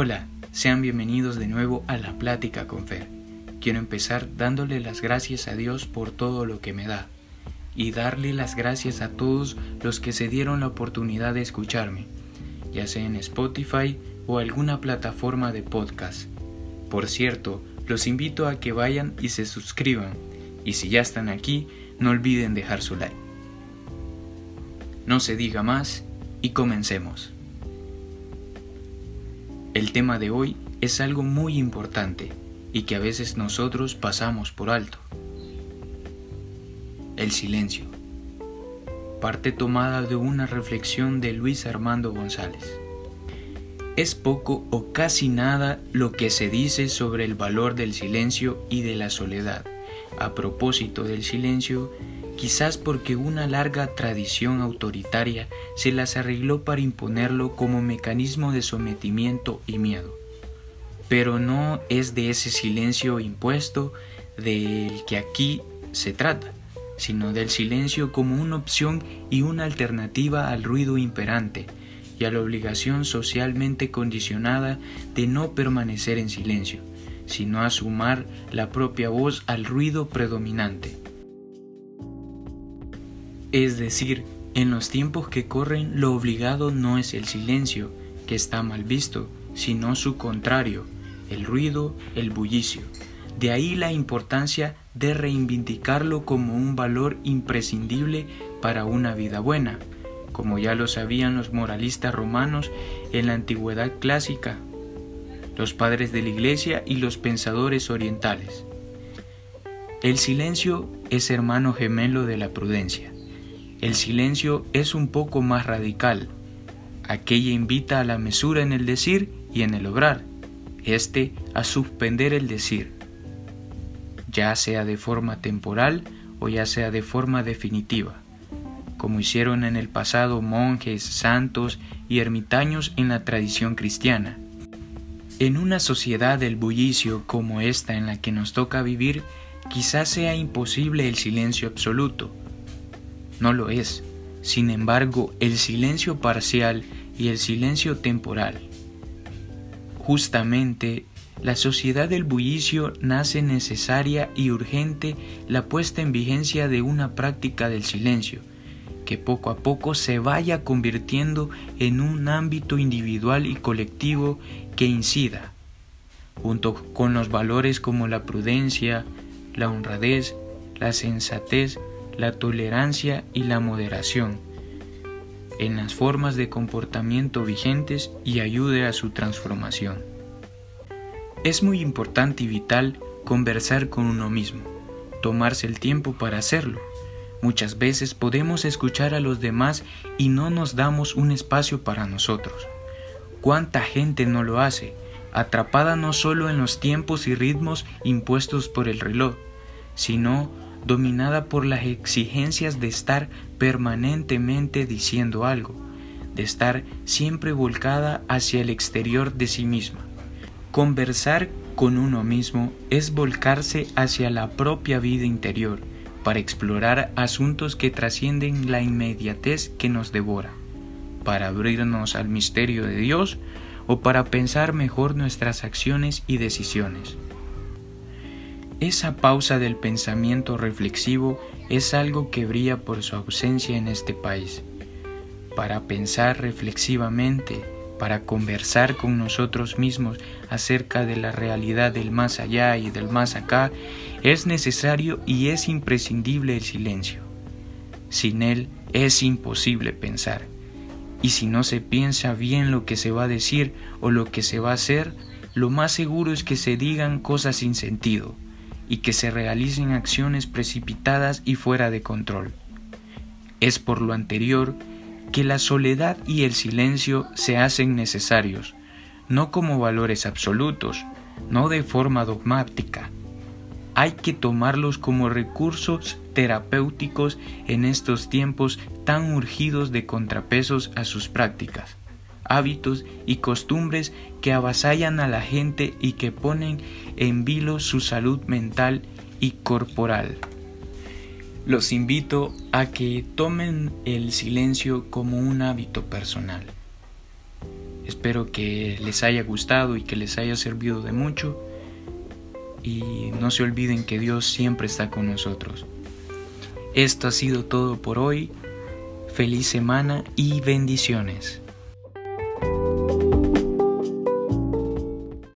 Hola, sean bienvenidos de nuevo a la plática con Fer. Quiero empezar dándole las gracias a Dios por todo lo que me da y darle las gracias a todos los que se dieron la oportunidad de escucharme, ya sea en Spotify o alguna plataforma de podcast. Por cierto, los invito a que vayan y se suscriban, y si ya están aquí, no olviden dejar su like. No se diga más y comencemos. El tema de hoy es algo muy importante y que a veces nosotros pasamos por alto. El silencio. Parte tomada de una reflexión de Luis Armando González. Es poco o casi nada lo que se dice sobre el valor del silencio y de la soledad. A propósito del silencio, quizás porque una larga tradición autoritaria se las arregló para imponerlo como mecanismo de sometimiento y miedo. Pero no es de ese silencio impuesto del que aquí se trata, sino del silencio como una opción y una alternativa al ruido imperante y a la obligación socialmente condicionada de no permanecer en silencio, sino a sumar la propia voz al ruido predominante. Es decir, en los tiempos que corren lo obligado no es el silencio, que está mal visto, sino su contrario, el ruido, el bullicio. De ahí la importancia de reivindicarlo como un valor imprescindible para una vida buena, como ya lo sabían los moralistas romanos en la antigüedad clásica, los padres de la iglesia y los pensadores orientales. El silencio es hermano gemelo de la prudencia. El silencio es un poco más radical. Aquella invita a la mesura en el decir y en el obrar, este a suspender el decir, ya sea de forma temporal o ya sea de forma definitiva, como hicieron en el pasado monjes, santos y ermitaños en la tradición cristiana. En una sociedad del bullicio como esta en la que nos toca vivir, quizás sea imposible el silencio absoluto, no lo es. Sin embargo, el silencio parcial y el silencio temporal. Justamente, la sociedad del bullicio nace necesaria y urgente la puesta en vigencia de una práctica del silencio, que poco a poco se vaya convirtiendo en un ámbito individual y colectivo que incida, junto con los valores como la prudencia, la honradez, la sensatez la tolerancia y la moderación en las formas de comportamiento vigentes y ayude a su transformación. Es muy importante y vital conversar con uno mismo, tomarse el tiempo para hacerlo. Muchas veces podemos escuchar a los demás y no nos damos un espacio para nosotros. ¿Cuánta gente no lo hace, atrapada no solo en los tiempos y ritmos impuestos por el reloj, sino dominada por las exigencias de estar permanentemente diciendo algo, de estar siempre volcada hacia el exterior de sí misma. Conversar con uno mismo es volcarse hacia la propia vida interior, para explorar asuntos que trascienden la inmediatez que nos devora, para abrirnos al misterio de Dios o para pensar mejor nuestras acciones y decisiones. Esa pausa del pensamiento reflexivo es algo que brilla por su ausencia en este país. Para pensar reflexivamente, para conversar con nosotros mismos acerca de la realidad del más allá y del más acá, es necesario y es imprescindible el silencio. Sin él es imposible pensar. Y si no se piensa bien lo que se va a decir o lo que se va a hacer, lo más seguro es que se digan cosas sin sentido y que se realicen acciones precipitadas y fuera de control. Es por lo anterior que la soledad y el silencio se hacen necesarios, no como valores absolutos, no de forma dogmática. Hay que tomarlos como recursos terapéuticos en estos tiempos tan urgidos de contrapesos a sus prácticas hábitos y costumbres que avasallan a la gente y que ponen en vilo su salud mental y corporal. Los invito a que tomen el silencio como un hábito personal. Espero que les haya gustado y que les haya servido de mucho. Y no se olviden que Dios siempre está con nosotros. Esto ha sido todo por hoy. Feliz semana y bendiciones.